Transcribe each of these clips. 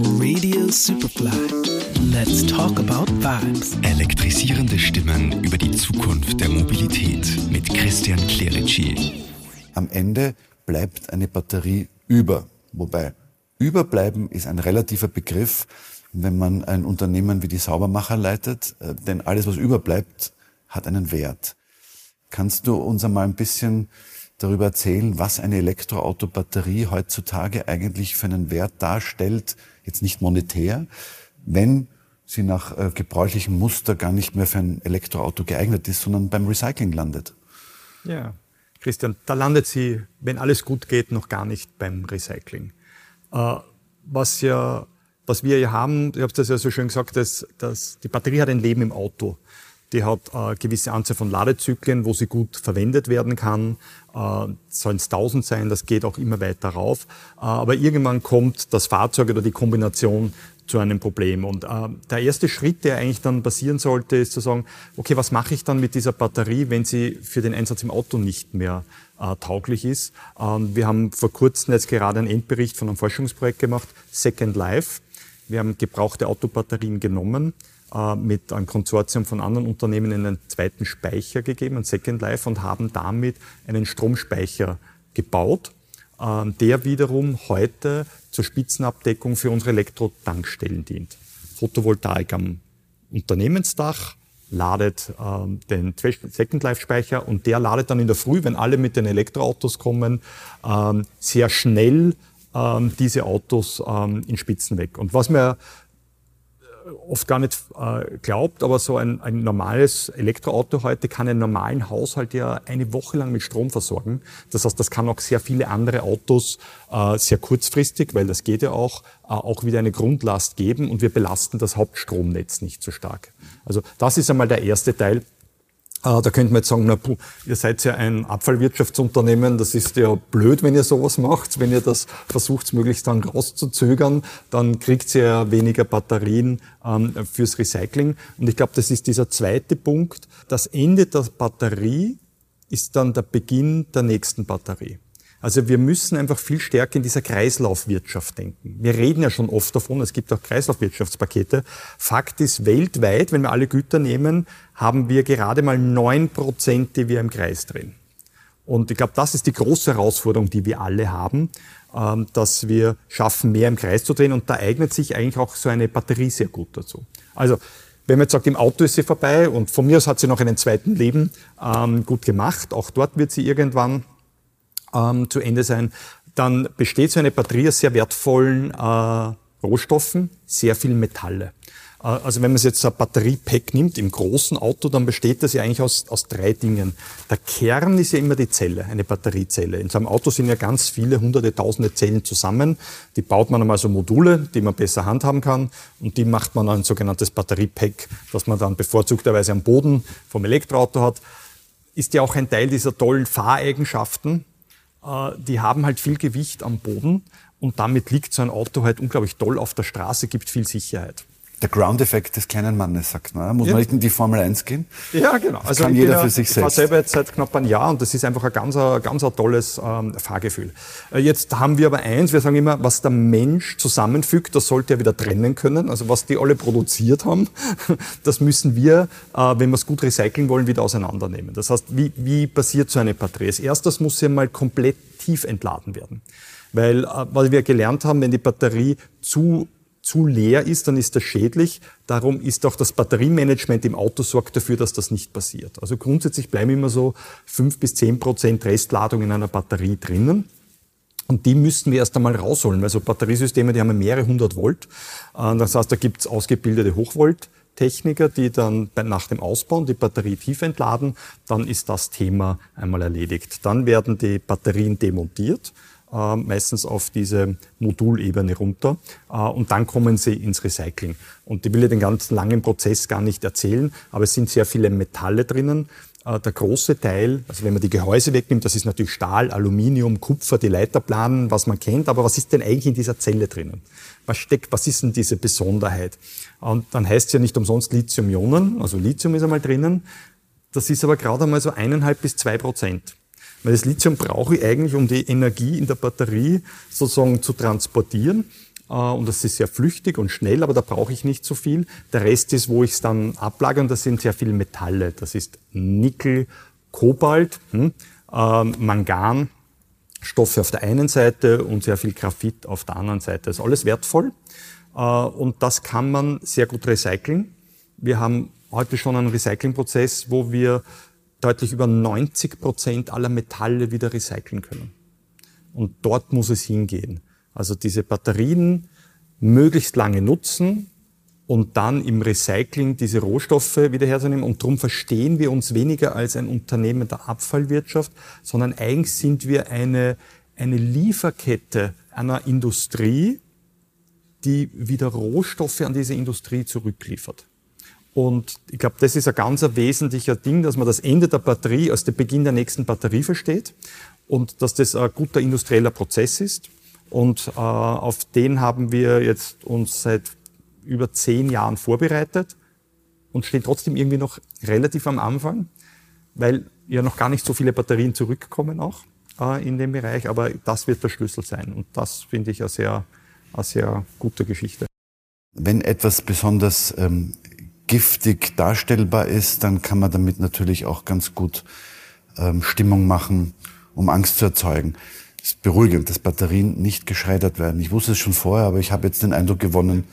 Radio Superfly. Let's talk about vibes. Elektrisierende Stimmen über die Zukunft der Mobilität mit Christian Clerici. Am Ende bleibt eine Batterie über. Wobei überbleiben ist ein relativer Begriff, wenn man ein Unternehmen wie die Saubermacher leitet, äh, denn alles, was überbleibt, hat einen Wert. Kannst du uns einmal ein bisschen darüber erzählen, was eine Elektroautobatterie heutzutage eigentlich für einen Wert darstellt, jetzt nicht monetär, wenn sie nach äh, gebräuchlichem Muster gar nicht mehr für ein Elektroauto geeignet ist, sondern beim Recycling landet. Ja, Christian, da landet sie, wenn alles gut geht, noch gar nicht beim Recycling. Äh, was ja, was wir ja haben, ich habe das ja so schön gesagt, dass, dass die Batterie hat ein Leben im Auto. Die hat eine gewisse Anzahl von Ladezyklen, wo sie gut verwendet werden kann. Äh, Sollen es 1000 sein, das geht auch immer weiter rauf. Äh, aber irgendwann kommt das Fahrzeug oder die Kombination zu einem Problem. Und äh, der erste Schritt, der eigentlich dann passieren sollte, ist zu sagen, okay, was mache ich dann mit dieser Batterie, wenn sie für den Einsatz im Auto nicht mehr äh, tauglich ist. Ähm, wir haben vor kurzem jetzt gerade einen Endbericht von einem Forschungsprojekt gemacht, Second Life. Wir haben gebrauchte Autobatterien genommen, äh, mit einem Konsortium von anderen Unternehmen in einen zweiten Speicher gegeben, einen Second Life, und haben damit einen Stromspeicher gebaut, äh, der wiederum heute zur Spitzenabdeckung für unsere Elektrotankstellen dient. Photovoltaik am Unternehmensdach, ladet ähm, den Second Life Speicher und der ladet dann in der Früh, wenn alle mit den Elektroautos kommen, ähm, sehr schnell ähm, diese Autos ähm, in Spitzen weg. Und was mir oft gar nicht äh, glaubt, aber so ein, ein normales Elektroauto heute kann einen normalen Haushalt ja eine Woche lang mit Strom versorgen. Das heißt, das kann auch sehr viele andere Autos äh, sehr kurzfristig, weil das geht ja auch, äh, auch wieder eine Grundlast geben und wir belasten das Hauptstromnetz nicht so stark. Also das ist einmal der erste Teil. Äh, da könnte man jetzt sagen, na, ihr seid ja ein Abfallwirtschaftsunternehmen, das ist ja blöd, wenn ihr sowas macht. Wenn ihr das versucht, möglichst dann rauszuzögern, dann kriegt ihr ja weniger Batterien ähm, fürs Recycling. Und ich glaube, das ist dieser zweite Punkt. Das Ende der Batterie ist dann der Beginn der nächsten Batterie. Also wir müssen einfach viel stärker in dieser Kreislaufwirtschaft denken. Wir reden ja schon oft davon, es gibt auch Kreislaufwirtschaftspakete. Fakt ist, weltweit, wenn wir alle Güter nehmen, haben wir gerade mal neun Prozent, die wir im Kreis drehen. Und ich glaube, das ist die große Herausforderung, die wir alle haben, ähm, dass wir schaffen, mehr im Kreis zu drehen. Und da eignet sich eigentlich auch so eine Batterie sehr gut dazu. Also wenn man jetzt sagt, im Auto ist sie vorbei und von mir aus hat sie noch einen zweiten Leben ähm, gut gemacht, auch dort wird sie irgendwann ähm, zu Ende sein, dann besteht so eine Batterie aus sehr wertvollen äh, Rohstoffen, sehr viel Metalle. Äh, also wenn man jetzt ein Batteriepack nimmt im großen Auto, dann besteht das ja eigentlich aus, aus drei Dingen. Der Kern ist ja immer die Zelle, eine Batteriezelle. In so einem Auto sind ja ganz viele hunderte, tausende Zellen zusammen. Die baut man einmal so Module, die man besser handhaben kann und die macht man ein sogenanntes Batteriepack, das man dann bevorzugterweise am Boden vom Elektroauto hat. Ist ja auch ein Teil dieser tollen Fahreigenschaften, die haben halt viel Gewicht am Boden und damit liegt so ein Auto halt unglaublich toll auf der Straße, gibt viel Sicherheit. Der Ground-Effekt des kleinen Mannes, sagt man. Muss ja. man nicht in die Formel 1 gehen? Ja, genau. Das also kann jeder für sich ich selbst. Ich war selber jetzt seit knapp einem Jahr und das ist einfach ein ganz, ganz ein tolles ähm, Fahrgefühl. Äh, jetzt haben wir aber eins, wir sagen immer, was der Mensch zusammenfügt, das sollte er wieder trennen können. Also was die alle produziert haben, das müssen wir, äh, wenn wir es gut recyceln wollen, wieder auseinandernehmen. Das heißt, wie, wie passiert so eine Batterie? Als erstes muss sie mal komplett tief entladen werden. Weil, äh, weil wir gelernt haben, wenn die Batterie zu zu leer ist, dann ist das schädlich. Darum ist auch das Batteriemanagement im Auto sorgt dafür, dass das nicht passiert. Also grundsätzlich bleiben immer so fünf bis zehn Prozent Restladung in einer Batterie drinnen. Und die müssten wir erst einmal rausholen, weil so Batteriesysteme, die haben mehrere hundert Volt. Äh, das heißt, da gibt es ausgebildete Hochvolttechniker, die dann nach dem Ausbauen die Batterie tief entladen. Dann ist das Thema einmal erledigt. Dann werden die Batterien demontiert äh, meistens auf diese Modulebene runter äh, und dann kommen sie ins Recycling. Und ich will ja den ganz langen Prozess gar nicht erzählen, aber es sind sehr viele Metalle drinnen. Äh, der große Teil, also wenn man die Gehäuse wegnimmt, das ist natürlich Stahl, Aluminium, Kupfer, die Leiterplanen, was man kennt, aber was ist denn eigentlich in dieser Zelle drinnen? Was steckt, was ist denn diese Besonderheit? Und dann heißt es ja nicht umsonst Lithium-Ionen, also Lithium ist einmal drinnen. Das ist aber gerade einmal so eineinhalb bis zwei Prozent. Weil das Lithium brauche ich eigentlich, um die Energie in der Batterie sozusagen zu transportieren. äh, und das ist sehr flüchtig und schnell, aber da brauche ich nicht so viel. Der Rest ist, wo ich es dann ablagere und das sind sehr viele Metalle. Das ist Nickel, Kobalt, hm, äh, Mangan, Stoffe auf der einen Seite und sehr viel Graphit auf der anderen Seite. Das ist alles wertvoll äh, und das kann man sehr gut recyceln. Wir haben heute schon einen Recyclingprozess, wo wir deutlich über 90 Prozent aller Metalle wieder recyceln können. Und dort muss es hingehen. Also diese Batterien möglichst lange nutzen und dann im Recycling diese Rohstoffe wieder herzunehmen. Und darum verstehen wir uns weniger als ein Unternehmen der Abfallwirtschaft, sondern eigentlich sind wir eine, eine Lieferkette einer Industrie, die wieder Rohstoffe an diese Industrie zurückliefert. Und ich glaube, das ist ein ganz wesentlicher Ding, dass man das Ende der Batterie als den Beginn der nächsten Batterie versteht und dass das ein guter industrieller Prozess ist. Und äh, auf den haben wir jetzt uns seit über zehn Jahren vorbereitet und stehen trotzdem irgendwie noch relativ am Anfang, weil ja noch gar nicht so viele Batterien zurückkommen auch äh, in dem Bereich. Aber das wird der Schlüssel sein. Und das finde ich eine sehr, eine sehr gute Geschichte. Wenn etwas besonders ähm, giftig darstellbar ist, dann kann man damit natürlich auch ganz gut ähm, Stimmung machen, um Angst zu erzeugen. Es ist beruhigend, dass Batterien nicht geschreddert werden. Ich wusste es schon vorher, aber ich habe jetzt den Eindruck gewonnen,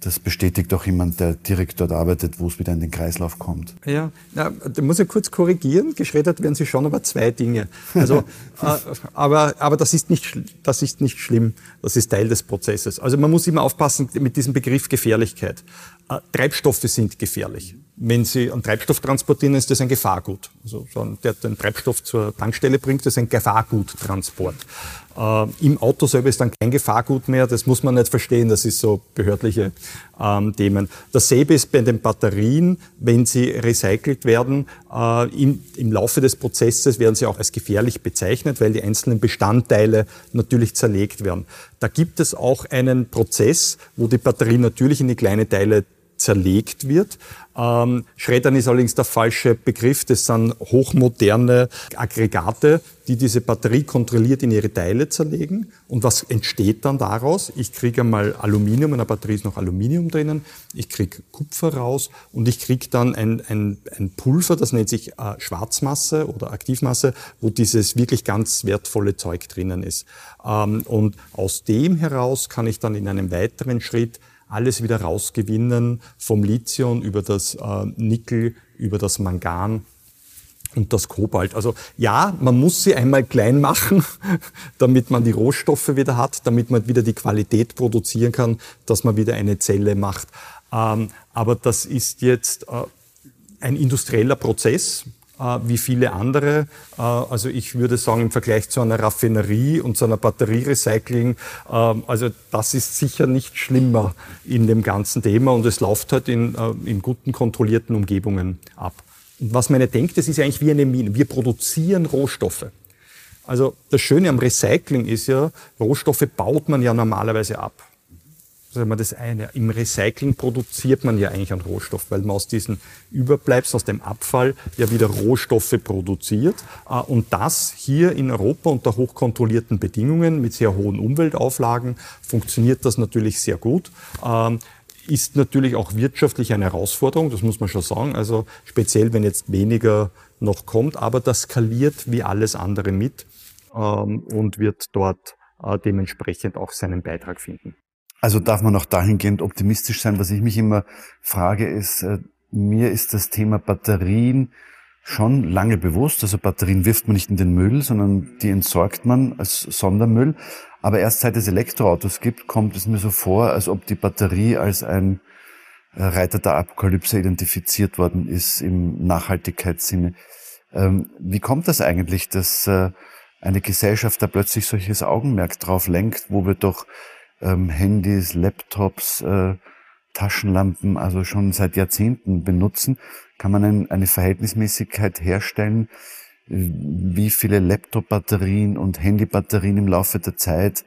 das bestätigt auch jemand, der direkt dort arbeitet, wo es wieder in den Kreislauf kommt. Ja, ja da muss ich kurz korrigieren. Geschreddert werden sie schon, aber zwei Dinge. Also, äh, aber, aber das ist nicht, das ist nicht schlimm. Das ist Teil des Prozesses. Also man muss immer aufpassen mit diesem Begriff Gefährlichkeit. Äh, Treibstoffe sind gefährlich. Wenn Sie einen Treibstoff transportieren, ist das ein Gefahrgut. Also der den Treibstoff zur Tankstelle bringt, ist ein Gefahrguttransport. Äh, Im Auto selber ist dann kein Gefahrgut mehr, das muss man nicht verstehen, das ist so behördliche ähm, Themen. Dasselbe ist bei den Batterien, wenn sie recycelt werden, äh, im, im Laufe des Prozesses werden sie auch als gefährlich bezeichnet, weil die einzelnen Bestandteile natürlich zerlegt werden. Da gibt es auch einen Prozess, wo die Batterie natürlich in die kleine Teile zerlegt wird. Ähm, Schreddern ist allerdings der falsche Begriff. Das sind hochmoderne Aggregate, die diese Batterie kontrolliert in ihre Teile zerlegen. Und was entsteht dann daraus? Ich kriege einmal Aluminium, in der Batterie ist noch Aluminium drinnen. Ich kriege Kupfer raus und ich kriege dann ein, ein, ein Pulver, das nennt sich äh, Schwarzmasse oder Aktivmasse, wo dieses wirklich ganz wertvolle Zeug drinnen ist. Ähm, und aus dem heraus kann ich dann in einem weiteren Schritt alles wieder rausgewinnen, vom Lithium über das äh, Nickel, über das Mangan und das Kobalt. Also ja, man muss sie einmal klein machen, damit man die Rohstoffe wieder hat, damit man wieder die Qualität produzieren kann, dass man wieder eine Zelle macht. Ähm, aber das ist jetzt äh, ein industrieller Prozess. Äh, wie viele andere. Äh, also ich würde sagen, im Vergleich zu einer Raffinerie und zu einer Batterierecycling, äh, also das ist sicher nicht schlimmer in dem ganzen Thema und es läuft halt in, in guten, kontrollierten Umgebungen ab. Und was man ja denkt, das ist ja eigentlich wie eine Mine. Wir produzieren Rohstoffe. Also das Schöne am Recycling ist ja, Rohstoffe baut man ja normalerweise ab. Das ist immer das eine. Im Recycling produziert man ja eigentlich einen Rohstoff, weil man aus diesen Überbleibseln, aus dem Abfall ja wieder Rohstoffe produziert. Äh, und das hier in Europa unter hochkontrollierten Bedingungen mit sehr hohen Umweltauflagen funktioniert das natürlich sehr gut. Ähm, ist natürlich auch wirtschaftlich eine Herausforderung, das muss man schon sagen. Also speziell, wenn jetzt weniger noch kommt, aber das skaliert wie alles andere mit ähm, und wird dort äh, dementsprechend auch seinen Beitrag finden. Also darf man auch dahingehend optimistisch sein. Was ich mich immer frage, ist, äh, mir ist das Thema Batterien schon lange bewusst. Also Batterien wirft man nicht in den Müll, sondern die entsorgt man als Sondermüll. Aber erst seit es Elektroautos gibt, kommt es mir so vor, als ob die Batterie als ein äh, Reiter der Apokalypse identifiziert worden ist im Nachhaltigkeitssinne. Ähm, wie kommt das eigentlich, dass äh, eine Gesellschaft da plötzlich solches Augenmerk drauf lenkt, wo wir doch ähm, Handys, Laptops, äh, Taschenlampen, also schon seit Jahrzehnten benutzen, kann man ein, eine Verhältnismäßigkeit herstellen, wie viele Laptop-Batterien und Handy-Batterien im Laufe der Zeit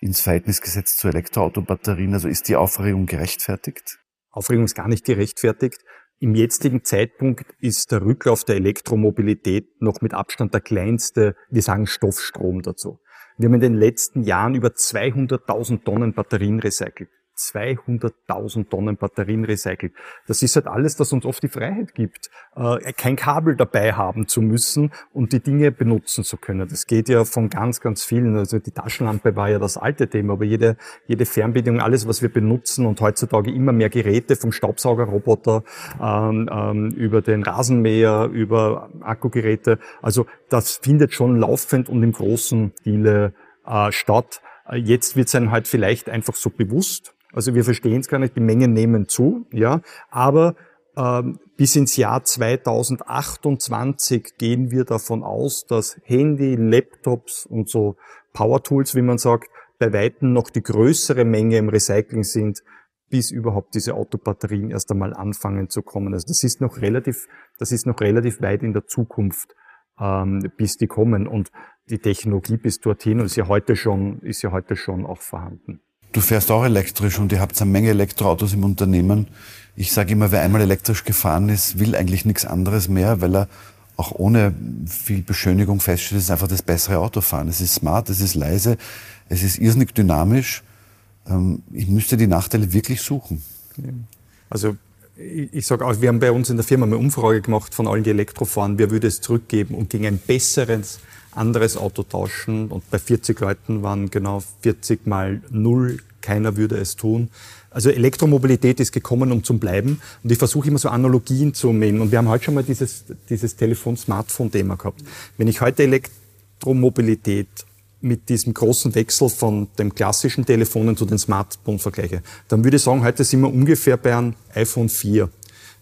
ins Verhältnis gesetzt zu Elektroautobatterien. Also ist die Aufregung gerechtfertigt? Aufregung ist gar nicht gerechtfertigt. Im jetzigen Zeitpunkt ist der Rücklauf der Elektromobilität noch mit Abstand der kleinste, wir sagen Stoffstrom dazu. Wir haben in den letzten Jahren über 200.000 Tonnen Batterien recycelt. 200.000 Tonnen Batterien recycelt. Das ist halt alles, das uns oft die Freiheit gibt, äh, kein Kabel dabei haben zu müssen und die Dinge benutzen zu können. Das geht ja von ganz, ganz vielen. Also die Taschenlampe war ja das alte Thema, aber jede, jede Fernbedienung, alles, was wir benutzen und heutzutage immer mehr Geräte, vom Staubsaugerroboter ähm, ähm, über den Rasenmäher, über Akkugeräte. Also das findet schon laufend und im großen Stile äh, statt. Äh, jetzt wird es einem halt vielleicht einfach so bewusst, also wir verstehen es gar nicht, die Mengen nehmen zu, ja, aber ähm, bis ins Jahr 2028 gehen wir davon aus, dass Handy, Laptops und so Power Tools, wie man sagt, bei Weitem noch die größere Menge im Recycling sind, bis überhaupt diese Autobatterien erst einmal anfangen zu kommen. Also das ist noch relativ, das ist noch relativ weit in der Zukunft, ähm, bis die kommen. Und die Technologie bis dorthin ist ja heute schon, ist ja heute schon auch vorhanden. Du fährst auch elektrisch und ihr habt eine Menge Elektroautos im Unternehmen. Ich sage immer, wer einmal elektrisch gefahren ist, will eigentlich nichts anderes mehr, weil er auch ohne viel Beschönigung feststellt, es ist einfach das bessere Autofahren. Es ist smart, es ist leise, es ist irrsinnig dynamisch. Ähm, ich müsste die Nachteile wirklich suchen. Also ich sage auch, wir haben bei uns in der Firma eine Umfrage gemacht von allen, die Elektro fahren, wer würde es zurückgeben und gegen ein besseres anderes Auto tauschen und bei 40 Leuten waren genau 40 mal null, keiner würde es tun. Also Elektromobilität ist gekommen, um zu bleiben. Und ich versuche immer so Analogien zu nehmen. Und wir haben heute schon mal dieses, dieses Telefon-Smartphone-Thema gehabt. Wenn ich heute Elektromobilität mit diesem großen Wechsel von dem klassischen Telefonen zu den Smartphones vergleiche, dann würde ich sagen, heute sind wir ungefähr bei einem iPhone 4.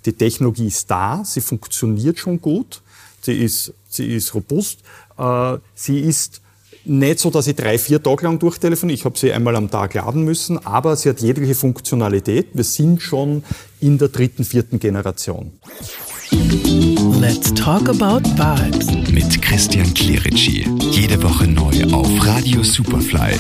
Die Technologie ist da, sie funktioniert schon gut, sie ist, sie ist robust, äh, sie ist nicht so, dass ich drei, vier Tage lang durchtelefoniere. Ich habe sie einmal am Tag laden müssen, aber sie hat jegliche Funktionalität. Wir sind schon in der dritten, vierten Generation. Let's talk about vibes. Mit Christian Clerici. Jede Woche neu auf Radio Superfly.